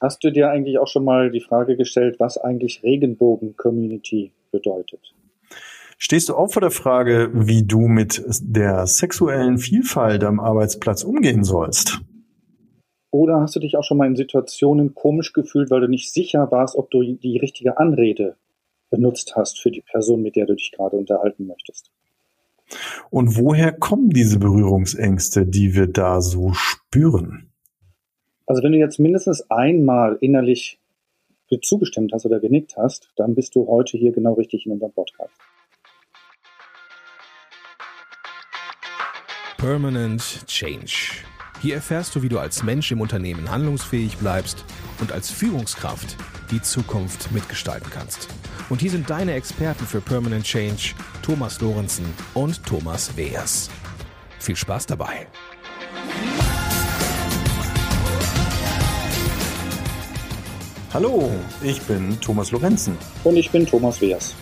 Hast du dir eigentlich auch schon mal die Frage gestellt, was eigentlich Regenbogen-Community bedeutet? Stehst du auch vor der Frage, wie du mit der sexuellen Vielfalt am Arbeitsplatz umgehen sollst? Oder hast du dich auch schon mal in Situationen komisch gefühlt, weil du nicht sicher warst, ob du die richtige Anrede benutzt hast für die Person, mit der du dich gerade unterhalten möchtest? Und woher kommen diese Berührungsängste, die wir da so spüren? Also wenn du jetzt mindestens einmal innerlich zugestimmt hast oder genickt hast, dann bist du heute hier genau richtig in unserem Podcast. Permanent Change. Hier erfährst du, wie du als Mensch im Unternehmen handlungsfähig bleibst und als Führungskraft die Zukunft mitgestalten kannst. Und hier sind deine Experten für Permanent Change, Thomas Lorenzen und Thomas Weers. Viel Spaß dabei! Hallo, ich bin Thomas Lorenzen. Und ich bin Thomas Weers.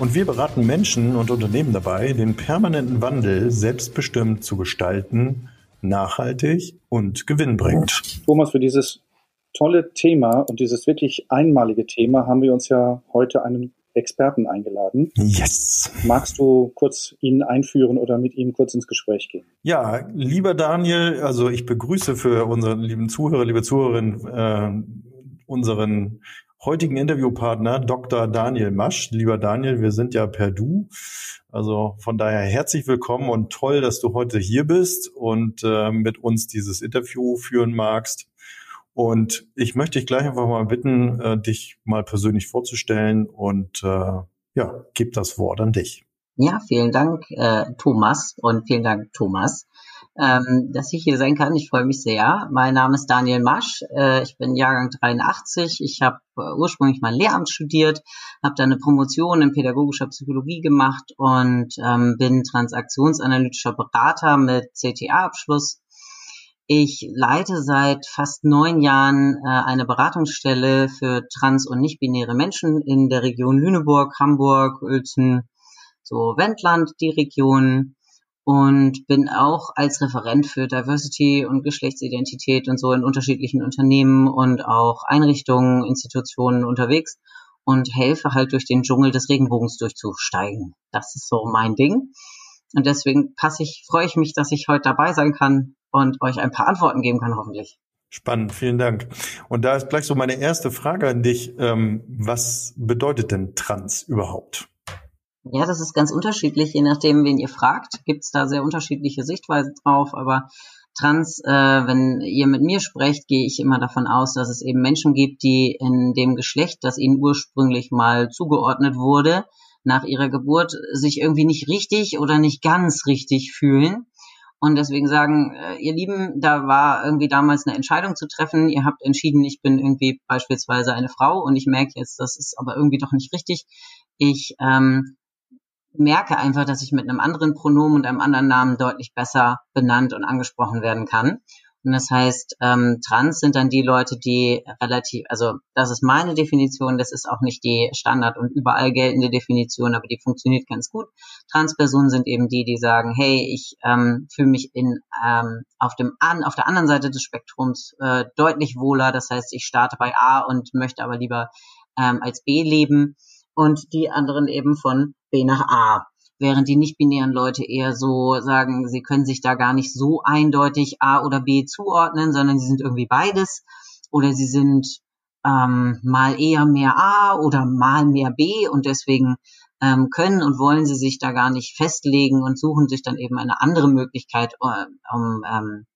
Und wir beraten Menschen und Unternehmen dabei, den permanenten Wandel selbstbestimmt zu gestalten, nachhaltig und gewinnbringend. Thomas, für dieses tolle Thema und dieses wirklich einmalige Thema haben wir uns ja heute einen Experten eingeladen. Yes. Magst du kurz ihn einführen oder mit ihm kurz ins Gespräch gehen? Ja, lieber Daniel, also ich begrüße für unsere lieben Zuhörer, liebe Zuhörerinnen, äh, unseren heutigen Interviewpartner Dr. Daniel Masch. Lieber Daniel, wir sind ja per Du. Also von daher herzlich willkommen und toll, dass du heute hier bist und äh, mit uns dieses Interview führen magst. Und ich möchte dich gleich einfach mal bitten, äh, dich mal persönlich vorzustellen und äh, ja, gib das Wort an dich. Ja, vielen Dank, äh, Thomas und vielen Dank, Thomas ähm, dass ich hier sein kann. Ich freue mich sehr. Mein Name ist Daniel Masch. Äh, ich bin Jahrgang 83. Ich habe äh, ursprünglich mal Lehramt studiert, habe dann eine Promotion in pädagogischer Psychologie gemacht und ähm, bin transaktionsanalytischer Berater mit CTA-Abschluss. Ich leite seit fast neun Jahren äh, eine Beratungsstelle für trans- und nicht-binäre Menschen in der Region Lüneburg, Hamburg, Uelzen, so Wendland, die Region und bin auch als Referent für Diversity und Geschlechtsidentität und so in unterschiedlichen Unternehmen und auch Einrichtungen, Institutionen unterwegs und helfe halt durch den Dschungel des Regenbogens durchzusteigen. Das ist so mein Ding. Und deswegen passe ich, freue ich mich, dass ich heute dabei sein kann und euch ein paar Antworten geben kann, hoffentlich. Spannend, vielen Dank. Und da ist gleich so meine erste Frage an dich. Ähm, was bedeutet denn Trans überhaupt? Ja, das ist ganz unterschiedlich, je nachdem, wen ihr fragt, gibt's da sehr unterschiedliche Sichtweisen drauf, aber Trans, äh, wenn ihr mit mir sprecht, gehe ich immer davon aus, dass es eben Menschen gibt, die in dem Geschlecht, das ihnen ursprünglich mal zugeordnet wurde, nach ihrer Geburt sich irgendwie nicht richtig oder nicht ganz richtig fühlen. Und deswegen sagen, äh, ihr Lieben, da war irgendwie damals eine Entscheidung zu treffen. Ihr habt entschieden, ich bin irgendwie beispielsweise eine Frau und ich merke jetzt, das ist aber irgendwie doch nicht richtig. Ich ähm, merke einfach, dass ich mit einem anderen Pronomen und einem anderen Namen deutlich besser benannt und angesprochen werden kann. Und das heißt, ähm, trans sind dann die Leute, die relativ, also das ist meine Definition, das ist auch nicht die Standard und überall geltende Definition, aber die funktioniert ganz gut. Transpersonen sind eben die, die sagen, hey, ich ähm, fühle mich in ähm, auf dem an auf der anderen Seite des Spektrums äh, deutlich wohler. Das heißt, ich starte bei A und möchte aber lieber ähm, als B leben und die anderen eben von B nach A. Während die nicht-binären Leute eher so sagen, sie können sich da gar nicht so eindeutig A oder B zuordnen, sondern sie sind irgendwie beides. Oder sie sind ähm, mal eher mehr A oder mal mehr B und deswegen ähm, können und wollen sie sich da gar nicht festlegen und suchen sich dann eben eine andere Möglichkeit, äh, um ähm,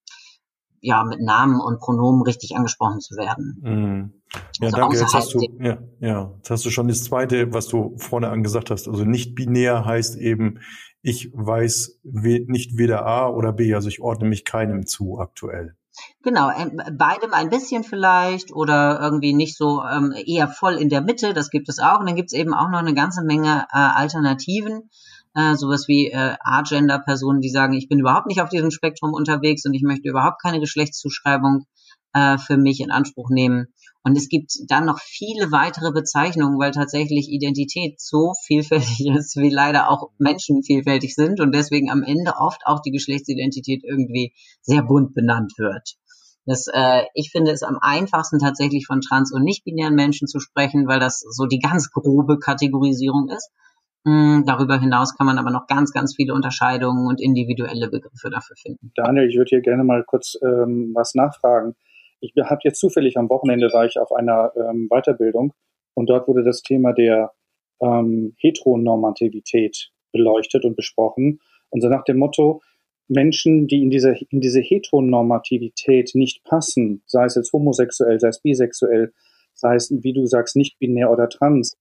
ja mit Namen und Pronomen richtig angesprochen zu werden. Mhm. Ja, also danke. Jetzt hast du, ja, ja, jetzt hast du schon das zweite, was du vorne angesagt hast. Also nicht binär heißt eben, ich weiß nicht weder A oder B, also ich ordne mich keinem zu aktuell. Genau, beidem ein bisschen vielleicht oder irgendwie nicht so ähm, eher voll in der Mitte, das gibt es auch. Und dann gibt es eben auch noch eine ganze Menge äh, Alternativen äh, sowas wie äh, Agender-Personen, die sagen, ich bin überhaupt nicht auf diesem Spektrum unterwegs und ich möchte überhaupt keine Geschlechtszuschreibung äh, für mich in Anspruch nehmen. Und es gibt dann noch viele weitere Bezeichnungen, weil tatsächlich Identität so vielfältig ist, wie leider auch Menschen vielfältig sind und deswegen am Ende oft auch die Geschlechtsidentität irgendwie sehr bunt benannt wird. Das, äh, ich finde es am einfachsten tatsächlich von trans- und nicht-binären Menschen zu sprechen, weil das so die ganz grobe Kategorisierung ist. Mm, darüber hinaus kann man aber noch ganz, ganz viele Unterscheidungen und individuelle Begriffe dafür finden. Daniel, ich würde hier gerne mal kurz ähm, was nachfragen. Ich habe jetzt zufällig am Wochenende war ich auf einer ähm, Weiterbildung und dort wurde das Thema der ähm, Heteronormativität beleuchtet und besprochen. Und so nach dem Motto, Menschen, die in diese, in diese Heteronormativität nicht passen, sei es jetzt homosexuell, sei es bisexuell, sei es, wie du sagst, nicht binär oder trans,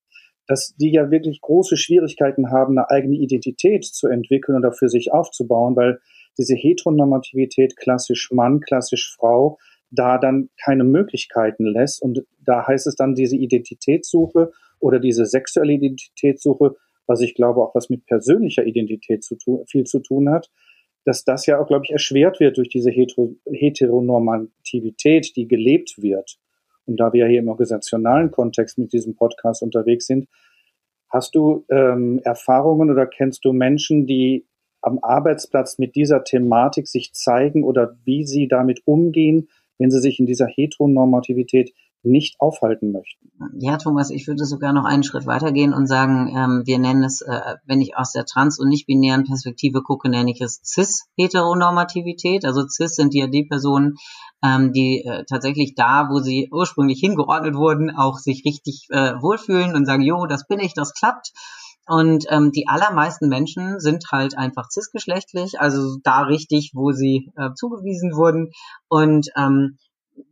dass die ja wirklich große Schwierigkeiten haben, eine eigene Identität zu entwickeln oder für sich aufzubauen, weil diese Heteronormativität klassisch Mann, klassisch Frau da dann keine Möglichkeiten lässt. Und da heißt es dann diese Identitätssuche oder diese sexuelle Identitätssuche, was ich glaube auch was mit persönlicher Identität zu tun, viel zu tun hat, dass das ja auch, glaube ich, erschwert wird durch diese Heteronormativität, die gelebt wird. Und da wir hier im organisationalen Kontext mit diesem Podcast unterwegs sind, hast du ähm, Erfahrungen oder kennst du Menschen, die am Arbeitsplatz mit dieser Thematik sich zeigen oder wie sie damit umgehen, wenn sie sich in dieser Heteronormativität nicht aufhalten möchten. Ja, Thomas, ich würde sogar noch einen Schritt weitergehen und sagen, ähm, wir nennen es, äh, wenn ich aus der trans- und nicht-binären Perspektive gucke, nenne ich es Cis-Heteronormativität. Also Cis sind ja die Personen, ähm, die äh, tatsächlich da, wo sie ursprünglich hingeordnet wurden, auch sich richtig äh, wohlfühlen und sagen, jo, das bin ich, das klappt. Und ähm, die allermeisten Menschen sind halt einfach cisgeschlechtlich, also da richtig, wo sie äh, zugewiesen wurden. Und ähm,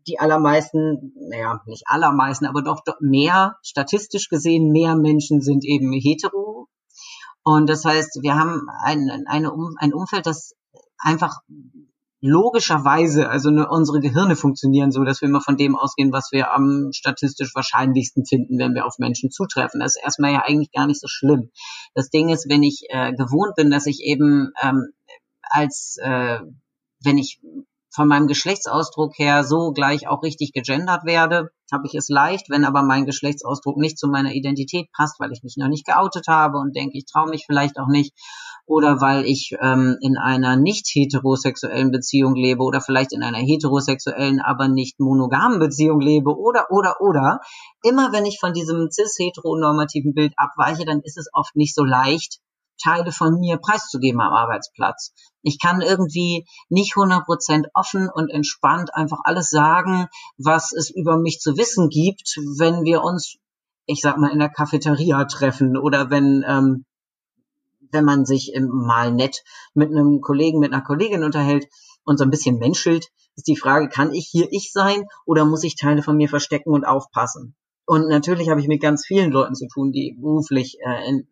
die allermeisten, naja, nicht allermeisten, aber doch, mehr, statistisch gesehen, mehr Menschen sind eben hetero. Und das heißt, wir haben ein, eine, ein Umfeld, das einfach logischerweise, also ne, unsere Gehirne funktionieren so, dass wir immer von dem ausgehen, was wir am statistisch wahrscheinlichsten finden, wenn wir auf Menschen zutreffen. Das ist erstmal ja eigentlich gar nicht so schlimm. Das Ding ist, wenn ich äh, gewohnt bin, dass ich eben ähm, als, äh, wenn ich von meinem Geschlechtsausdruck her so gleich auch richtig gegendert werde, habe ich es leicht. Wenn aber mein Geschlechtsausdruck nicht zu meiner Identität passt, weil ich mich noch nicht geoutet habe und denke, ich traue mich vielleicht auch nicht, oder weil ich ähm, in einer nicht heterosexuellen Beziehung lebe oder vielleicht in einer heterosexuellen, aber nicht monogamen Beziehung lebe oder, oder, oder. Immer wenn ich von diesem cis-heteronormativen Bild abweiche, dann ist es oft nicht so leicht, Teile von mir preiszugeben am Arbeitsplatz. Ich kann irgendwie nicht 100% offen und entspannt einfach alles sagen, was es über mich zu wissen gibt, wenn wir uns, ich sag mal, in der Cafeteria treffen oder wenn, ähm, wenn man sich mal nett mit einem Kollegen, mit einer Kollegin unterhält und so ein bisschen menschelt, ist die Frage, kann ich hier ich sein oder muss ich Teile von mir verstecken und aufpassen? Und natürlich habe ich mit ganz vielen Leuten zu tun, die beruflich äh, in,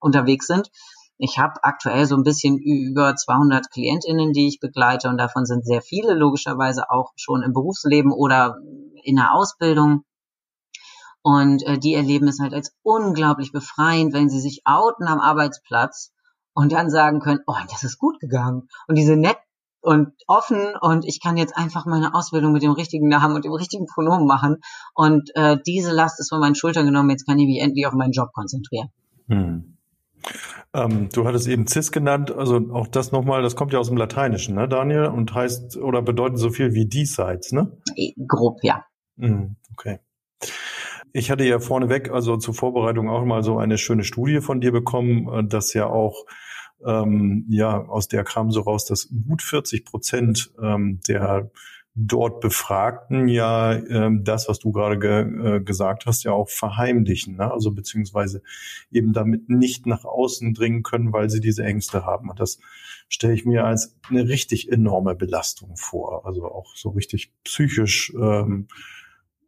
unterwegs sind. Ich habe aktuell so ein bisschen über 200 Klientinnen, die ich begleite und davon sind sehr viele logischerweise auch schon im Berufsleben oder in der Ausbildung. Und äh, die erleben es halt als unglaublich befreiend, wenn sie sich outen am Arbeitsplatz und dann sagen können, oh, das ist gut gegangen. Und diese nett und offen und ich kann jetzt einfach meine Ausbildung mit dem richtigen Namen und dem richtigen Pronomen machen. Und äh, diese Last ist von meinen Schultern genommen, jetzt kann ich mich endlich auf meinen Job konzentrieren. Hm. Ähm, du hattest eben cis genannt, also auch das nochmal, das kommt ja aus dem Lateinischen, ne, Daniel, und heißt oder bedeutet so viel wie diesseits, ne? Grob, ja. Mm, okay. Ich hatte ja vorneweg, also zur Vorbereitung auch mal so eine schöne Studie von dir bekommen, äh, dass ja auch ähm, ja aus der kam so raus, dass gut 40 Prozent ähm, der dort Befragten ja ähm, das, was du gerade ge äh, gesagt hast, ja auch verheimlichen, ne? also beziehungsweise eben damit nicht nach außen dringen können, weil sie diese Ängste haben. Und das stelle ich mir als eine richtig enorme Belastung vor, also auch so richtig psychisch ähm,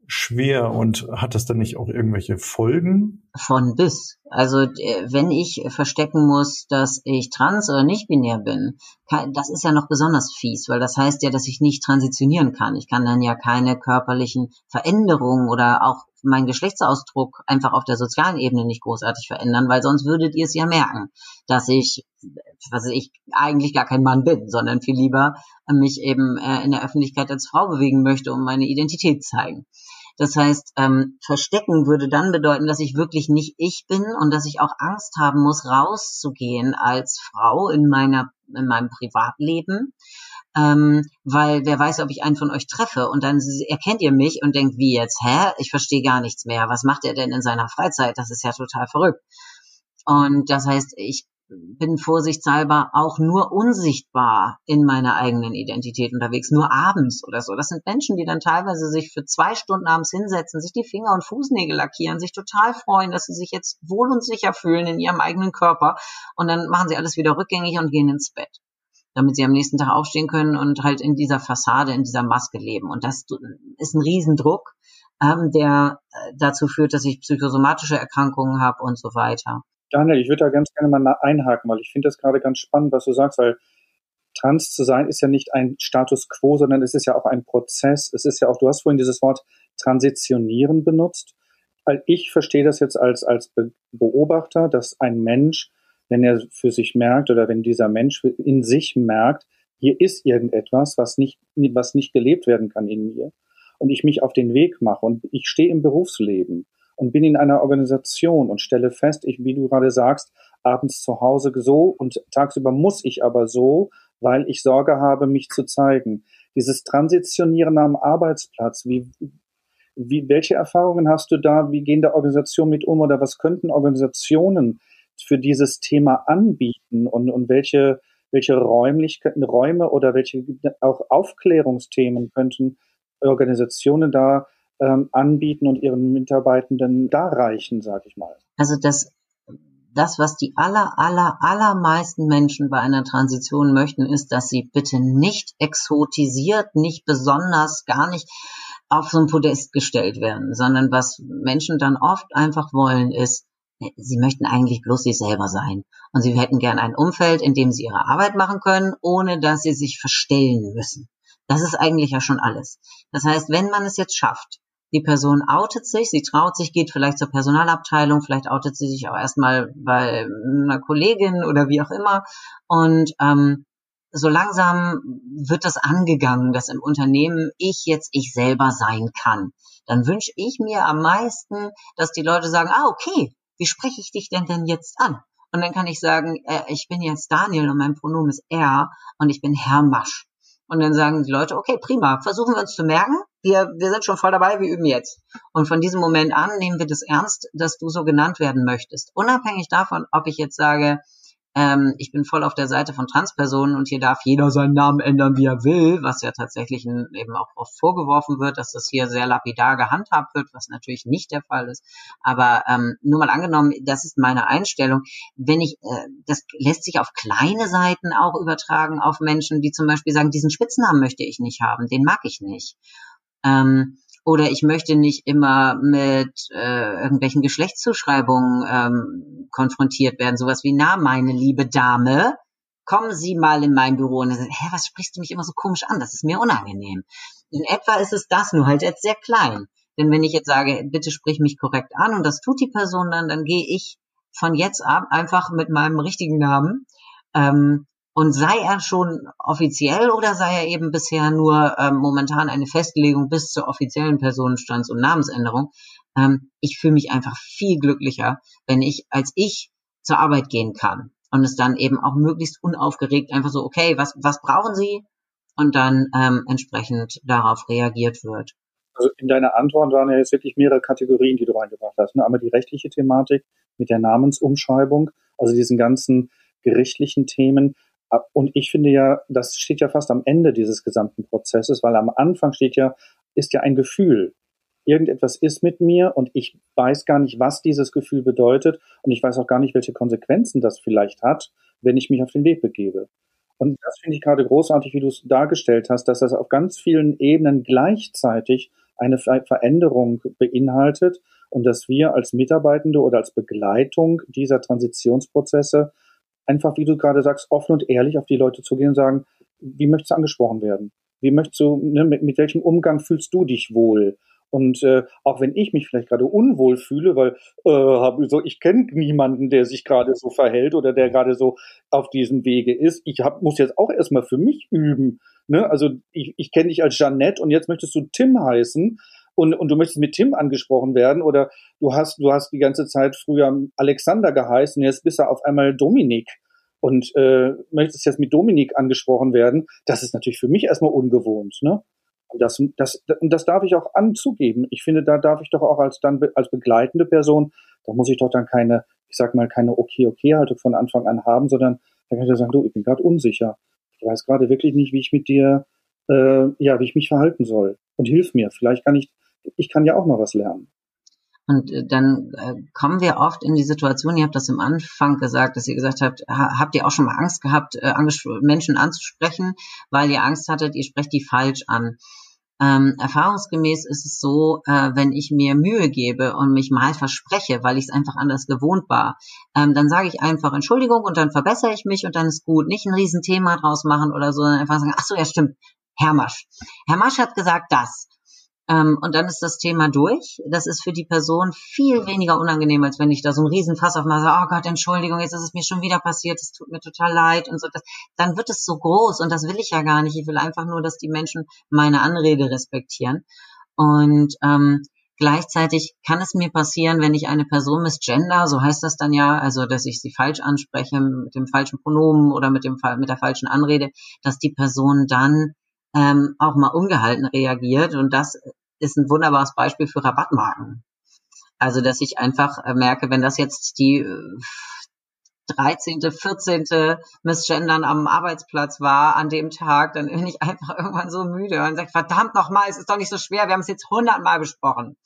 schwer und hat das dann nicht auch irgendwelche Folgen? Von bis. Also wenn ich verstecken muss, dass ich trans oder nicht binär bin, das ist ja noch besonders fies, weil das heißt ja, dass ich nicht transitionieren kann. Ich kann dann ja keine körperlichen Veränderungen oder auch meinen Geschlechtsausdruck einfach auf der sozialen Ebene nicht großartig verändern, weil sonst würdet ihr es ja merken, dass ich, was ich eigentlich gar kein Mann bin, sondern viel lieber mich eben äh, in der Öffentlichkeit als Frau bewegen möchte, um meine Identität zeigen. Das heißt, ähm, verstecken würde dann bedeuten, dass ich wirklich nicht ich bin und dass ich auch Angst haben muss, rauszugehen als Frau in meiner in meinem Privatleben. Ähm, weil wer weiß, ob ich einen von euch treffe. Und dann erkennt ihr mich und denkt, wie jetzt, hä, ich verstehe gar nichts mehr, was macht er denn in seiner Freizeit? Das ist ja total verrückt. Und das heißt, ich bin vorsichtshalber auch nur unsichtbar in meiner eigenen Identität unterwegs, nur abends oder so. Das sind Menschen, die dann teilweise sich für zwei Stunden abends hinsetzen, sich die Finger und Fußnägel lackieren, sich total freuen, dass sie sich jetzt wohl und sicher fühlen in ihrem eigenen Körper und dann machen sie alles wieder rückgängig und gehen ins Bett damit sie am nächsten Tag aufstehen können und halt in dieser Fassade, in dieser Maske leben. Und das ist ein Riesendruck, ähm, der äh, dazu führt, dass ich psychosomatische Erkrankungen habe und so weiter. Daniel, ich würde da ganz gerne mal einhaken, weil ich finde das gerade ganz spannend, was du sagst, weil trans zu sein ist ja nicht ein Status quo, sondern es ist ja auch ein Prozess. Es ist ja auch, du hast vorhin dieses Wort transitionieren benutzt. Weil ich verstehe das jetzt als, als Beobachter, dass ein Mensch, wenn er für sich merkt oder wenn dieser Mensch in sich merkt, hier ist irgendetwas, was nicht, was nicht gelebt werden kann in mir. Und ich mich auf den Weg mache und ich stehe im Berufsleben und bin in einer Organisation und stelle fest, ich, wie du gerade sagst, abends zu Hause so und tagsüber muss ich aber so, weil ich Sorge habe, mich zu zeigen. Dieses Transitionieren am Arbeitsplatz, wie, wie, welche Erfahrungen hast du da? Wie gehen da Organisationen mit um oder was könnten Organisationen für dieses Thema anbieten und, und welche, welche Räumlichkeiten, Räume oder welche auch Aufklärungsthemen könnten Organisationen da ähm, anbieten und ihren Mitarbeitenden darreichen, sage ich mal. Also das, das, was die aller, aller, allermeisten Menschen bei einer Transition möchten, ist, dass sie bitte nicht exotisiert, nicht besonders, gar nicht auf so ein Podest gestellt werden, sondern was Menschen dann oft einfach wollen, ist, sie möchten eigentlich bloß sich selber sein. Und sie hätten gern ein Umfeld, in dem sie ihre Arbeit machen können, ohne dass sie sich verstellen müssen. Das ist eigentlich ja schon alles. Das heißt, wenn man es jetzt schafft, die Person outet sich, sie traut sich, geht vielleicht zur Personalabteilung, vielleicht outet sie sich auch erstmal bei einer Kollegin oder wie auch immer. Und ähm, so langsam wird das angegangen, dass im Unternehmen ich jetzt ich selber sein kann. Dann wünsche ich mir am meisten, dass die Leute sagen, ah, okay, wie spreche ich dich denn denn jetzt an? Und dann kann ich sagen, äh, ich bin jetzt Daniel und mein Pronomen ist er und ich bin Herr Masch. Und dann sagen die Leute, okay, prima, versuchen wir uns zu merken. Wir, wir sind schon voll dabei, wir üben jetzt. Und von diesem Moment an nehmen wir das ernst, dass du so genannt werden möchtest. Unabhängig davon, ob ich jetzt sage, ähm, ich bin voll auf der Seite von Transpersonen und hier darf jeder seinen Namen ändern, wie er will, was ja tatsächlich eben auch oft vorgeworfen wird, dass das hier sehr lapidar gehandhabt wird, was natürlich nicht der Fall ist. Aber ähm, nur mal angenommen, das ist meine Einstellung. Wenn ich, äh, das lässt sich auf kleine Seiten auch übertragen, auf Menschen, die zum Beispiel sagen, diesen Spitznamen möchte ich nicht haben, den mag ich nicht. Ähm, oder ich möchte nicht immer mit äh, irgendwelchen Geschlechtszuschreibungen ähm, konfrontiert werden. Sowas wie, na, meine liebe Dame, kommen Sie mal in mein Büro. Und dann sagen, hä, was sprichst du mich immer so komisch an? Das ist mir unangenehm. In etwa ist es das, nur halt jetzt sehr klein. Denn wenn ich jetzt sage, bitte sprich mich korrekt an und das tut die Person dann, dann gehe ich von jetzt ab einfach mit meinem richtigen Namen ähm, und sei er schon offiziell oder sei er eben bisher nur ähm, momentan eine Festlegung bis zur offiziellen Personenstands- und Namensänderung, ähm, ich fühle mich einfach viel glücklicher, wenn ich als ich zur Arbeit gehen kann und es dann eben auch möglichst unaufgeregt einfach so, okay, was, was brauchen Sie? Und dann ähm, entsprechend darauf reagiert wird. Also in deiner Antwort waren ja jetzt wirklich mehrere Kategorien, die du reingebracht hast. Ne? Einmal die rechtliche Thematik mit der Namensumschreibung, also diesen ganzen gerichtlichen Themen. Und ich finde ja, das steht ja fast am Ende dieses gesamten Prozesses, weil am Anfang steht ja, ist ja ein Gefühl. Irgendetwas ist mit mir und ich weiß gar nicht, was dieses Gefühl bedeutet und ich weiß auch gar nicht, welche Konsequenzen das vielleicht hat, wenn ich mich auf den Weg begebe. Und das finde ich gerade großartig, wie du es dargestellt hast, dass das auf ganz vielen Ebenen gleichzeitig eine Veränderung beinhaltet und dass wir als Mitarbeitende oder als Begleitung dieser Transitionsprozesse einfach, wie du gerade sagst, offen und ehrlich auf die Leute zugehen und sagen, wie möchtest du angesprochen werden? Wie möchtest du, ne, mit, mit welchem Umgang fühlst du dich wohl? Und äh, auch wenn ich mich vielleicht gerade unwohl fühle, weil äh, hab, so, ich kenne niemanden, der sich gerade so verhält oder der gerade so auf diesem Wege ist. Ich hab, muss jetzt auch erstmal für mich üben. Ne? Also ich, ich kenne dich als Jeannette und jetzt möchtest du Tim heißen und, und du möchtest mit Tim angesprochen werden oder du hast, du hast die ganze Zeit früher Alexander geheißen, jetzt bist du auf einmal Dominik. und äh, möchtest jetzt mit Dominik angesprochen werden, das ist natürlich für mich erstmal ungewohnt. Ne? Und das, das, das darf ich auch anzugeben. Ich finde, da darf ich doch auch als dann als begleitende Person, da muss ich doch dann keine, ich sag mal, keine Okay-Okay-Haltung von Anfang an haben, sondern da kann ich sagen, du, ich bin gerade unsicher. Ich weiß gerade wirklich nicht, wie ich mit dir, äh, ja, wie ich mich verhalten soll. Und hilf mir. Vielleicht kann ich, ich kann ja auch noch was lernen. Und äh, dann äh, kommen wir oft in die Situation, ihr habt das im Anfang gesagt, dass ihr gesagt habt, ha, habt ihr auch schon mal Angst gehabt, äh, Menschen anzusprechen, weil ihr Angst hattet, ihr sprecht die falsch an. Ähm, erfahrungsgemäß ist es so, äh, wenn ich mir Mühe gebe und mich mal verspreche, weil ich es einfach anders gewohnt war, ähm, dann sage ich einfach Entschuldigung und dann verbessere ich mich und dann ist gut. Nicht ein Riesenthema draus machen oder so, sondern einfach sagen, ach so, ja stimmt, Herr Masch. Herr Masch hat gesagt das. Ähm, und dann ist das Thema durch. Das ist für die Person viel weniger unangenehm, als wenn ich da so einen Riesenfass aufmache, oh Gott, Entschuldigung, jetzt ist es mir schon wieder passiert, es tut mir total leid und so. Dann wird es so groß und das will ich ja gar nicht. Ich will einfach nur, dass die Menschen meine Anrede respektieren. Und ähm, Gleichzeitig kann es mir passieren, wenn ich eine Person misgender, so heißt das dann ja, also dass ich sie falsch anspreche mit dem falschen Pronomen oder mit dem mit der falschen Anrede, dass die Person dann ähm, auch mal ungehalten reagiert. Und das ist ein wunderbares Beispiel für Rabattmarken. Also, dass ich einfach äh, merke, wenn das jetzt die 13., äh, 14. Missgendern am Arbeitsplatz war an dem Tag, dann bin ich einfach irgendwann so müde und sage, verdammt nochmal, es ist doch nicht so schwer, wir haben es jetzt hundertmal besprochen.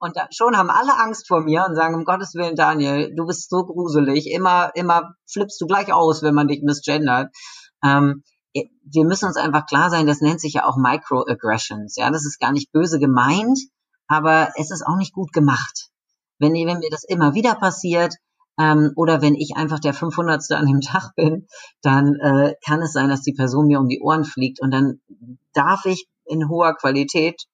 Und da, schon haben alle Angst vor mir und sagen, um Gottes Willen, Daniel, du bist so gruselig, immer, immer flippst du gleich aus, wenn man dich misgendert. Ähm, wir müssen uns einfach klar sein, das nennt sich ja auch Microaggressions. Ja, das ist gar nicht böse gemeint, aber es ist auch nicht gut gemacht. Wenn, wenn mir das immer wieder passiert, ähm, oder wenn ich einfach der 500. an dem Tag bin, dann äh, kann es sein, dass die Person mir um die Ohren fliegt und dann darf ich in hoher Qualität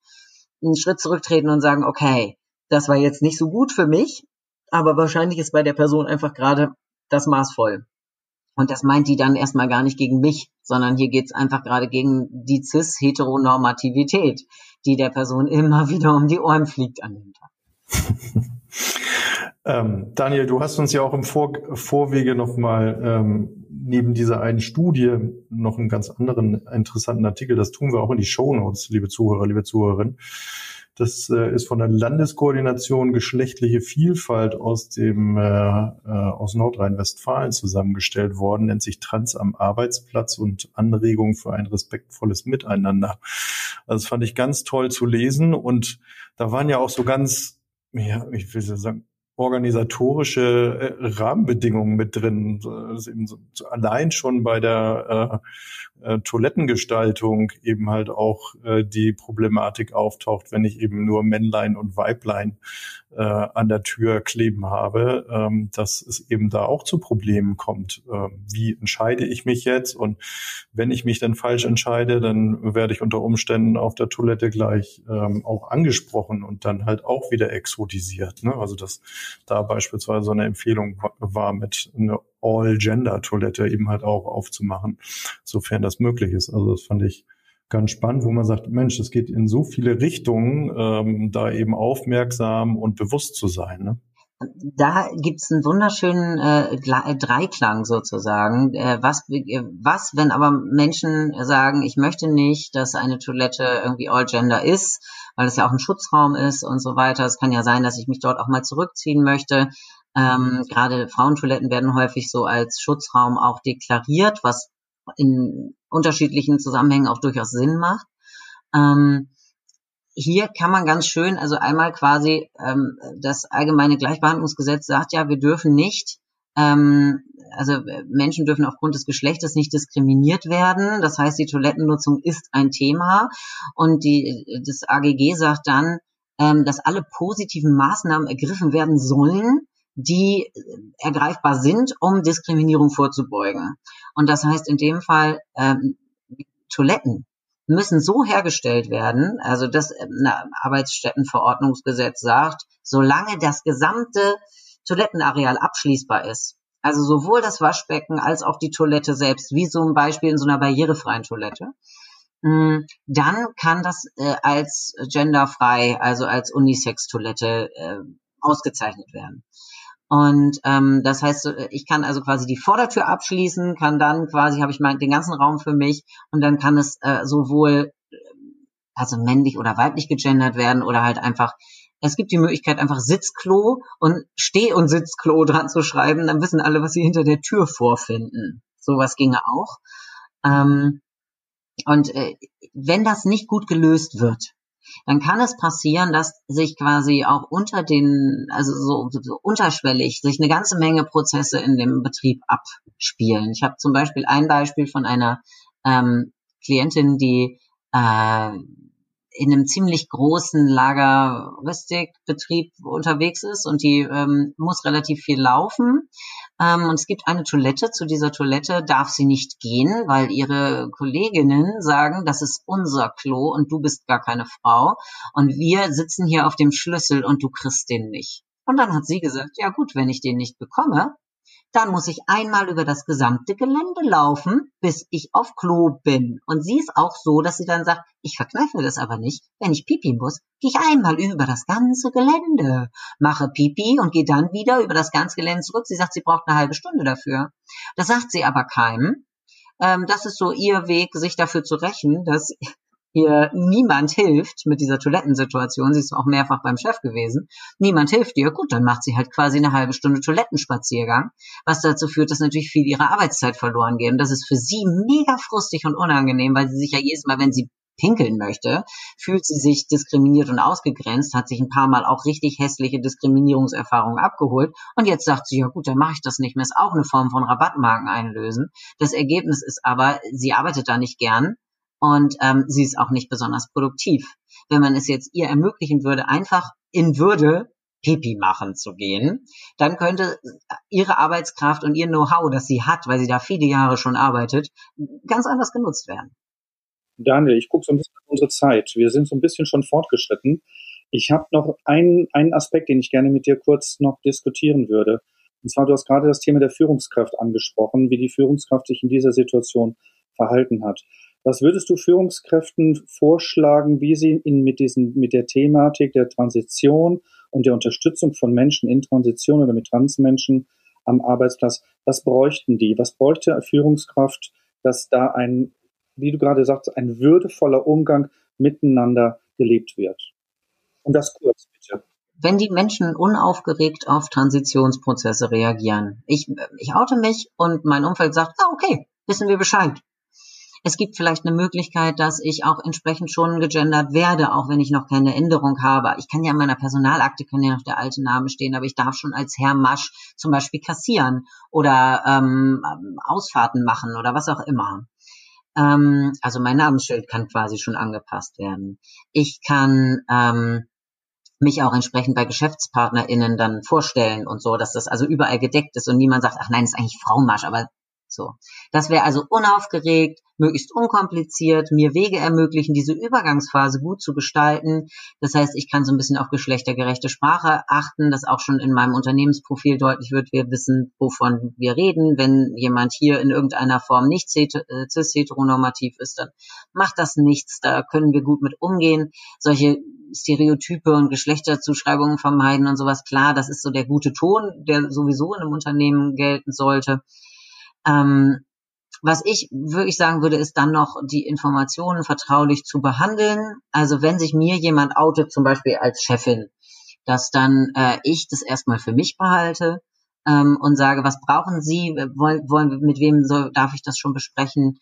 einen Schritt zurücktreten und sagen, okay, das war jetzt nicht so gut für mich, aber wahrscheinlich ist bei der Person einfach gerade das Maß voll. Und das meint die dann erstmal gar nicht gegen mich, sondern hier geht's einfach gerade gegen die Cis-Heteronormativität, die der Person immer wieder um die Ohren fliegt an dem Tag. ähm, Daniel, du hast uns ja auch im Vor Vorwege nochmal ähm, neben dieser einen Studie noch einen ganz anderen interessanten Artikel, das tun wir auch in die Show Notes, liebe Zuhörer, liebe Zuhörerinnen, das äh, ist von der Landeskoordination geschlechtliche Vielfalt aus dem äh, äh, aus Nordrhein-Westfalen zusammengestellt worden, nennt sich Trans am Arbeitsplatz und Anregung für ein respektvolles Miteinander. Also das fand ich ganz toll zu lesen und da waren ja auch so ganz, ja, ich will sagen, organisatorische äh, Rahmenbedingungen mit drin. Also eben so, allein schon bei der äh, äh, Toilettengestaltung eben halt auch äh, die Problematik auftaucht, wenn ich eben nur Männlein und Weiblein äh, an der Tür kleben habe, ähm, dass es eben da auch zu Problemen kommt. Ähm, wie entscheide ich mich jetzt? Und wenn ich mich dann falsch entscheide, dann werde ich unter Umständen auf der Toilette gleich ähm, auch angesprochen und dann halt auch wieder exotisiert. Ne? Also dass da beispielsweise eine Empfehlung war, mit einer All-Gender-Toilette eben halt auch aufzumachen, sofern das möglich ist. Also das fand ich ganz spannend, wo man sagt, Mensch, es geht in so viele Richtungen, ähm, da eben aufmerksam und bewusst zu sein. Ne? Da gibt's einen wunderschönen äh, Dreiklang sozusagen. Äh, was, was, wenn aber Menschen sagen, ich möchte nicht, dass eine Toilette irgendwie all gender ist, weil es ja auch ein Schutzraum ist und so weiter. Es kann ja sein, dass ich mich dort auch mal zurückziehen möchte. Ähm, Gerade Frauentoiletten werden häufig so als Schutzraum auch deklariert, was in unterschiedlichen Zusammenhängen auch durchaus Sinn macht. Ähm, hier kann man ganz schön, also einmal quasi ähm, das allgemeine Gleichbehandlungsgesetz sagt ja, wir dürfen nicht, ähm, also Menschen dürfen aufgrund des Geschlechtes nicht diskriminiert werden. Das heißt, die Toilettennutzung ist ein Thema und die, das AGG sagt dann, ähm, dass alle positiven Maßnahmen ergriffen werden sollen, die ergreifbar sind, um Diskriminierung vorzubeugen. Und das heißt in dem Fall, ähm, Toiletten müssen so hergestellt werden, also das äh, Arbeitsstättenverordnungsgesetz sagt, solange das gesamte Toilettenareal abschließbar ist, also sowohl das Waschbecken als auch die Toilette selbst, wie zum Beispiel in so einer barrierefreien Toilette, mm, dann kann das äh, als genderfrei, also als Unisex-Toilette äh, ausgezeichnet werden. Und ähm, das heißt, ich kann also quasi die Vordertür abschließen, kann dann quasi, habe ich mal den ganzen Raum für mich und dann kann es äh, sowohl also männlich oder weiblich gegendert werden oder halt einfach es gibt die Möglichkeit, einfach Sitzklo und Steh- und Sitzklo dran zu schreiben. Dann wissen alle, was sie hinter der Tür vorfinden. Sowas ginge auch. Ähm, und äh, wenn das nicht gut gelöst wird, dann kann es passieren, dass sich quasi auch unter den, also so, so unterschwellig, sich eine ganze Menge Prozesse in dem Betrieb abspielen. Ich habe zum Beispiel ein Beispiel von einer ähm, Klientin, die äh, in einem ziemlich großen Lageristikbetrieb unterwegs ist und die ähm, muss relativ viel laufen. Ähm, und es gibt eine Toilette. Zu dieser Toilette darf sie nicht gehen, weil ihre Kolleginnen sagen, das ist unser Klo und du bist gar keine Frau. Und wir sitzen hier auf dem Schlüssel und du kriegst den nicht. Und dann hat sie gesagt, ja gut, wenn ich den nicht bekomme, dann muss ich einmal über das gesamte Gelände laufen, bis ich auf Klo bin. Und sie ist auch so, dass sie dann sagt, ich verkneife das aber nicht. Wenn ich pipi muss, gehe ich einmal über das ganze Gelände, mache pipi und gehe dann wieder über das ganze Gelände zurück. Sie sagt, sie braucht eine halbe Stunde dafür. Das sagt sie aber keinem. Ähm, das ist so ihr Weg, sich dafür zu rächen, dass ihr niemand hilft mit dieser Toilettensituation, sie ist auch mehrfach beim Chef gewesen, niemand hilft ihr, gut, dann macht sie halt quasi eine halbe Stunde Toilettenspaziergang, was dazu führt, dass natürlich viel ihrer Arbeitszeit verloren geht. Und das ist für sie mega frustig und unangenehm, weil sie sich ja jedes Mal, wenn sie pinkeln möchte, fühlt sie sich diskriminiert und ausgegrenzt, hat sich ein paar Mal auch richtig hässliche Diskriminierungserfahrungen abgeholt und jetzt sagt sie, ja gut, dann mache ich das nicht mehr, ist auch eine Form von Rabattmarken einlösen. Das Ergebnis ist aber, sie arbeitet da nicht gern, und ähm, sie ist auch nicht besonders produktiv. Wenn man es jetzt ihr ermöglichen würde, einfach in Würde Pipi machen zu gehen, dann könnte ihre Arbeitskraft und ihr Know-how, das sie hat, weil sie da viele Jahre schon arbeitet, ganz anders genutzt werden. Daniel, ich gucke so ein bisschen auf unsere Zeit. Wir sind so ein bisschen schon fortgeschritten. Ich habe noch einen, einen Aspekt, den ich gerne mit dir kurz noch diskutieren würde. Und zwar, du hast gerade das Thema der Führungskraft angesprochen, wie die Führungskraft sich in dieser Situation verhalten hat. Was würdest du Führungskräften vorschlagen, wie sie in, mit, diesen, mit der Thematik der Transition und der Unterstützung von Menschen in Transition oder mit Transmenschen am Arbeitsplatz, was bräuchten die? Was bräuchte Führungskraft, dass da ein, wie du gerade sagst, ein würdevoller Umgang miteinander gelebt wird? Und das kurz, bitte. Wenn die Menschen unaufgeregt auf Transitionsprozesse reagieren. Ich, ich oute mich und mein Umfeld sagt, ah, okay, wissen wir Bescheid. Es gibt vielleicht eine Möglichkeit, dass ich auch entsprechend schon gegendert werde, auch wenn ich noch keine Änderung habe. Ich kann ja in meiner Personalakte kann ja noch der alte Name stehen, aber ich darf schon als Herr Masch zum Beispiel kassieren oder ähm, Ausfahrten machen oder was auch immer. Ähm, also mein Namensschild kann quasi schon angepasst werden. Ich kann ähm, mich auch entsprechend bei GeschäftspartnerInnen dann vorstellen und so, dass das also überall gedeckt ist und niemand sagt, ach nein, ist eigentlich Frau Masch, aber so. Das wäre also unaufgeregt, möglichst unkompliziert, mir Wege ermöglichen, diese Übergangsphase gut zu gestalten. Das heißt, ich kann so ein bisschen auf geschlechtergerechte Sprache achten, dass auch schon in meinem Unternehmensprofil deutlich wird, wir wissen, wovon wir reden. Wenn jemand hier in irgendeiner Form nicht äh, cis-heteronormativ ist, dann macht das nichts. Da können wir gut mit umgehen. Solche Stereotype und Geschlechterzuschreibungen vermeiden und sowas. Klar, das ist so der gute Ton, der sowieso in einem Unternehmen gelten sollte. Ähm, was ich wirklich sagen würde, ist dann noch die Informationen vertraulich zu behandeln. Also wenn sich mir jemand outet, zum Beispiel als Chefin, dass dann äh, ich das erstmal für mich behalte ähm, und sage, was brauchen Sie, wollen, wollen mit wem soll, darf ich das schon besprechen,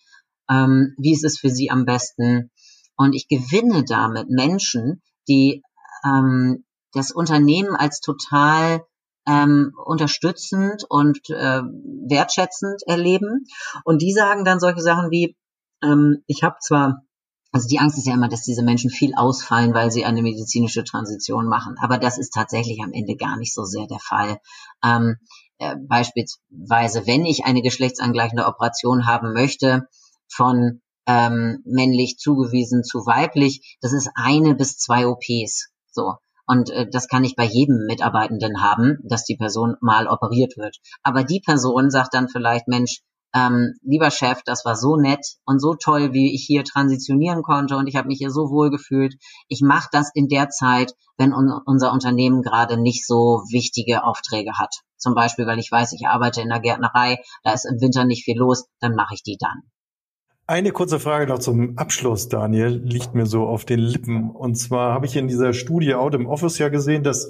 ähm, wie ist es für Sie am besten? Und ich gewinne damit Menschen, die ähm, das Unternehmen als total ähm, unterstützend und äh, wertschätzend erleben. Und die sagen dann solche Sachen wie, ähm, ich habe zwar also die Angst ist ja immer, dass diese Menschen viel ausfallen, weil sie eine medizinische Transition machen. Aber das ist tatsächlich am Ende gar nicht so sehr der Fall. Ähm, äh, beispielsweise, wenn ich eine geschlechtsangleichende Operation haben möchte, von ähm, männlich zugewiesen zu weiblich, das ist eine bis zwei OPs. So. Und äh, das kann ich bei jedem Mitarbeitenden haben, dass die Person mal operiert wird. Aber die Person sagt dann vielleicht, Mensch, ähm, lieber Chef, das war so nett und so toll, wie ich hier transitionieren konnte und ich habe mich hier so wohl gefühlt. Ich mache das in der Zeit, wenn un unser Unternehmen gerade nicht so wichtige Aufträge hat. zum Beispiel, weil ich weiß, ich arbeite in der Gärtnerei, da ist im Winter nicht viel los, dann mache ich die dann. Eine kurze Frage noch zum Abschluss, Daniel, liegt mir so auf den Lippen. Und zwar habe ich in dieser Studie Out im Office ja gesehen, dass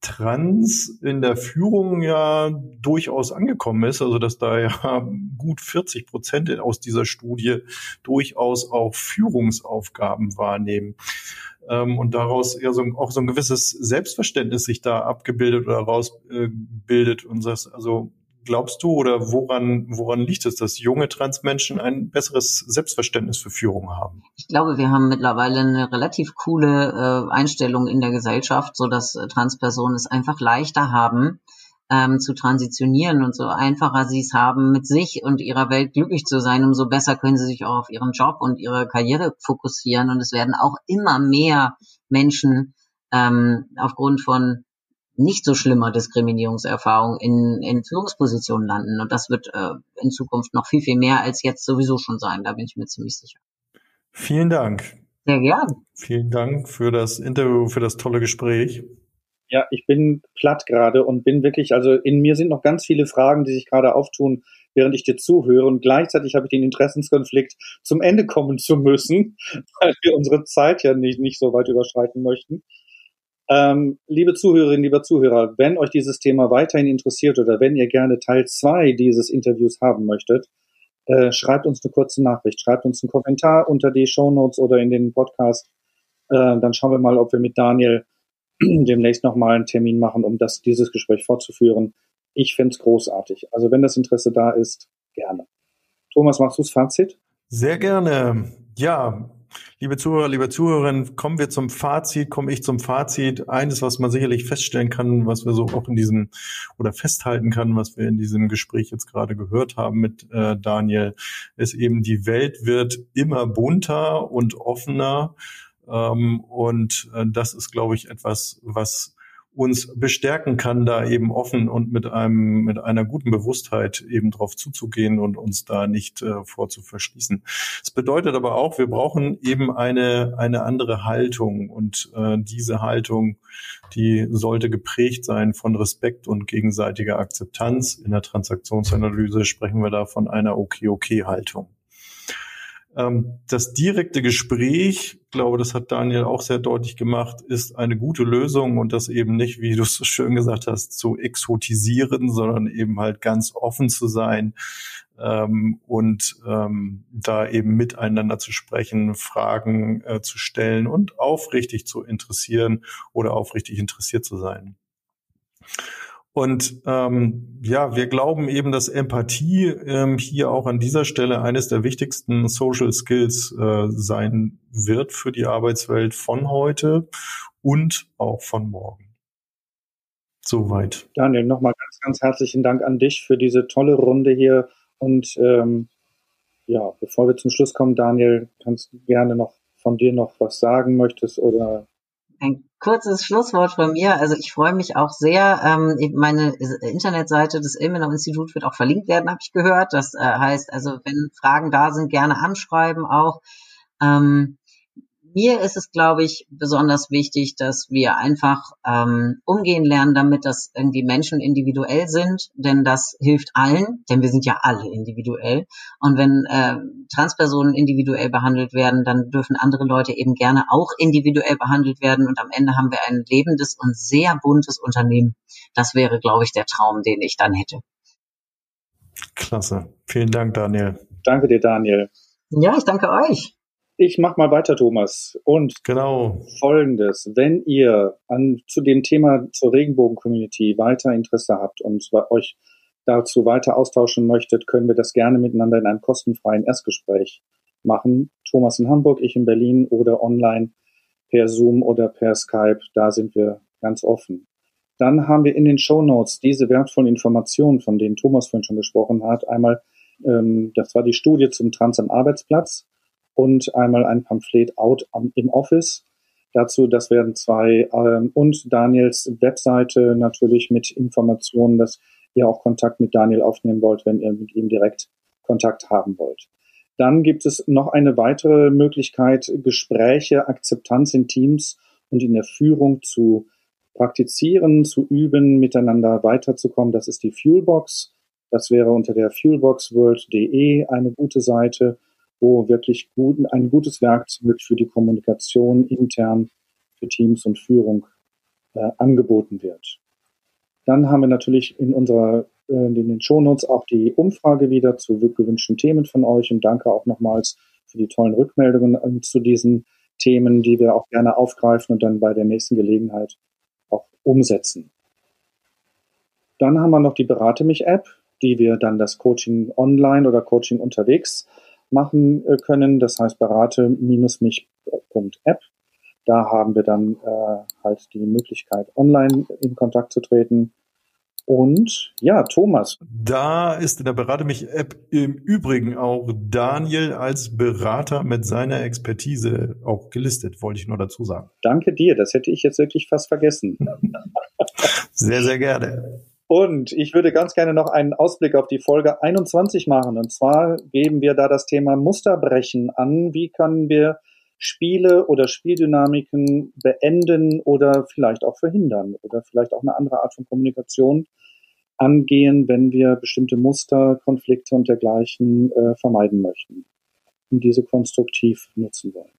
Trans in der Führung ja durchaus angekommen ist, also dass da ja gut 40 Prozent aus dieser Studie durchaus auch Führungsaufgaben wahrnehmen ähm, und daraus ja so, auch so ein gewisses Selbstverständnis sich da abgebildet oder rausbildet und das also glaubst du oder woran, woran liegt es, dass junge Transmenschen ein besseres Selbstverständnis für Führung haben? Ich glaube, wir haben mittlerweile eine relativ coole äh, Einstellung in der Gesellschaft, so dass äh, Transpersonen es einfach leichter haben, ähm, zu transitionieren und so einfacher sie es haben, mit sich und ihrer Welt glücklich zu sein, umso besser können sie sich auch auf ihren Job und ihre Karriere fokussieren. Und es werden auch immer mehr Menschen ähm, aufgrund von nicht so schlimmer Diskriminierungserfahrung in, in Führungspositionen landen. Und das wird äh, in Zukunft noch viel, viel mehr als jetzt sowieso schon sein. Da bin ich mir ziemlich sicher. Vielen Dank. Sehr gern. Vielen Dank für das Interview, für das tolle Gespräch. Ja, ich bin platt gerade und bin wirklich, also in mir sind noch ganz viele Fragen, die sich gerade auftun, während ich dir zuhöre. Und gleichzeitig habe ich den Interessenskonflikt, zum Ende kommen zu müssen, weil wir unsere Zeit ja nicht, nicht so weit überschreiten möchten. Ähm, liebe Zuhörerinnen, lieber Zuhörer, wenn euch dieses Thema weiterhin interessiert oder wenn ihr gerne Teil zwei dieses Interviews haben möchtet, äh, schreibt uns eine kurze Nachricht, schreibt uns einen Kommentar unter die Show Notes oder in den Podcast. Äh, dann schauen wir mal, ob wir mit Daniel demnächst nochmal einen Termin machen, um das, dieses Gespräch fortzuführen. Ich finde es großartig. Also wenn das Interesse da ist, gerne. Thomas, machst du das Fazit? Sehr gerne. Ja, Liebe Zuhörer, liebe Zuhörerinnen, kommen wir zum Fazit, komme ich zum Fazit. Eines, was man sicherlich feststellen kann, was wir so auch in diesem oder festhalten kann, was wir in diesem Gespräch jetzt gerade gehört haben mit äh, Daniel, ist eben, die Welt wird immer bunter und offener. Ähm, und äh, das ist, glaube ich, etwas, was uns bestärken kann, da eben offen und mit einem mit einer guten Bewusstheit eben drauf zuzugehen und uns da nicht äh, vorzuverschließen. Es bedeutet aber auch, wir brauchen eben eine eine andere Haltung und äh, diese Haltung, die sollte geprägt sein von Respekt und gegenseitiger Akzeptanz. In der Transaktionsanalyse sprechen wir da von einer Okay-Okay-Haltung. Ähm, das direkte Gespräch, glaube, das hat Daniel auch sehr deutlich gemacht, ist eine gute Lösung und das eben nicht, wie du es so schön gesagt hast, zu exotisieren, sondern eben halt ganz offen zu sein ähm, und ähm, da eben miteinander zu sprechen, Fragen äh, zu stellen und aufrichtig zu interessieren oder aufrichtig interessiert zu sein. Und ähm, ja, wir glauben eben, dass Empathie ähm, hier auch an dieser Stelle eines der wichtigsten Social Skills äh, sein wird für die Arbeitswelt von heute und auch von morgen. Soweit. Daniel, nochmal ganz, ganz herzlichen Dank an dich für diese tolle Runde hier. Und ähm, ja, bevor wir zum Schluss kommen, Daniel, kannst du gerne noch von dir noch was sagen möchtest oder ein kurzes Schlusswort von mir. Also ich freue mich auch sehr. Ähm, meine Internetseite des Ilmenau Institut wird auch verlinkt werden, habe ich gehört. Das äh, heißt, also wenn Fragen da sind, gerne anschreiben auch. Ähm, mir ist es, glaube ich, besonders wichtig, dass wir einfach ähm, umgehen lernen damit, dass irgendwie Menschen individuell sind, denn das hilft allen, denn wir sind ja alle individuell. Und wenn äh, Transpersonen individuell behandelt werden, dann dürfen andere Leute eben gerne auch individuell behandelt werden. Und am Ende haben wir ein lebendes und sehr buntes Unternehmen. Das wäre, glaube ich, der Traum, den ich dann hätte. Klasse. Vielen Dank, Daniel. Danke dir, Daniel. Ja, ich danke euch. Ich mach mal weiter, Thomas. Und genau. folgendes, wenn ihr an, zu dem Thema zur Regenbogen-Community weiter Interesse habt und euch dazu weiter austauschen möchtet, können wir das gerne miteinander in einem kostenfreien Erstgespräch machen. Thomas in Hamburg, ich in Berlin oder online per Zoom oder per Skype. Da sind wir ganz offen. Dann haben wir in den Show Notes diese wertvollen Informationen, von denen Thomas vorhin schon gesprochen hat. Einmal, ähm, das war die Studie zum Trans am Arbeitsplatz und einmal ein Pamphlet Out im Office. Dazu, das werden zwei ähm, und Daniels Webseite natürlich mit Informationen, dass ihr auch Kontakt mit Daniel aufnehmen wollt, wenn ihr mit ihm direkt Kontakt haben wollt. Dann gibt es noch eine weitere Möglichkeit, Gespräche, Akzeptanz in Teams und in der Führung zu praktizieren, zu üben, miteinander weiterzukommen. Das ist die Fuelbox. Das wäre unter der fuelboxworld.de eine gute Seite, wo wirklich gut, ein gutes Werkzeug für die Kommunikation intern für Teams und Führung äh, angeboten wird. Dann haben wir natürlich in unserer äh, in den Shownotes auch die Umfrage wieder zu gewünschten Themen von euch und danke auch nochmals für die tollen Rückmeldungen äh, zu diesen Themen, die wir auch gerne aufgreifen und dann bei der nächsten Gelegenheit auch umsetzen. Dann haben wir noch die Berate mich App, die wir dann das Coaching online oder Coaching unterwegs machen äh, können. Das heißt berate-mich.app. Da haben wir dann äh, halt die Möglichkeit, online in Kontakt zu treten. Und ja, Thomas. Da ist in der Berate mich App im Übrigen auch Daniel als Berater mit seiner Expertise auch gelistet, wollte ich nur dazu sagen. Danke dir, das hätte ich jetzt wirklich fast vergessen. sehr, sehr gerne. Und ich würde ganz gerne noch einen Ausblick auf die Folge 21 machen. Und zwar geben wir da das Thema Musterbrechen an. Wie können wir Spiele oder Spieldynamiken beenden oder vielleicht auch verhindern oder vielleicht auch eine andere Art von Kommunikation angehen, wenn wir bestimmte Muster, Konflikte und dergleichen äh, vermeiden möchten und diese konstruktiv nutzen wollen.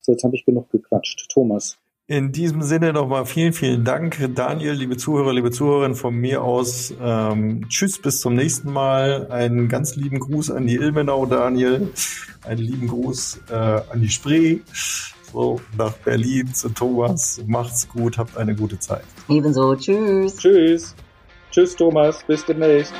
So, jetzt habe ich genug gequatscht. Thomas. In diesem Sinne nochmal vielen, vielen Dank, Daniel, liebe Zuhörer, liebe Zuhörerinnen von mir aus. Ähm, tschüss, bis zum nächsten Mal. Einen ganz lieben Gruß an die Ilmenau, Daniel. Einen lieben Gruß äh, an die Spree. So, nach Berlin zu Thomas. Macht's gut, habt eine gute Zeit. Ebenso. Tschüss. Tschüss. Tschüss, Thomas. Bis demnächst.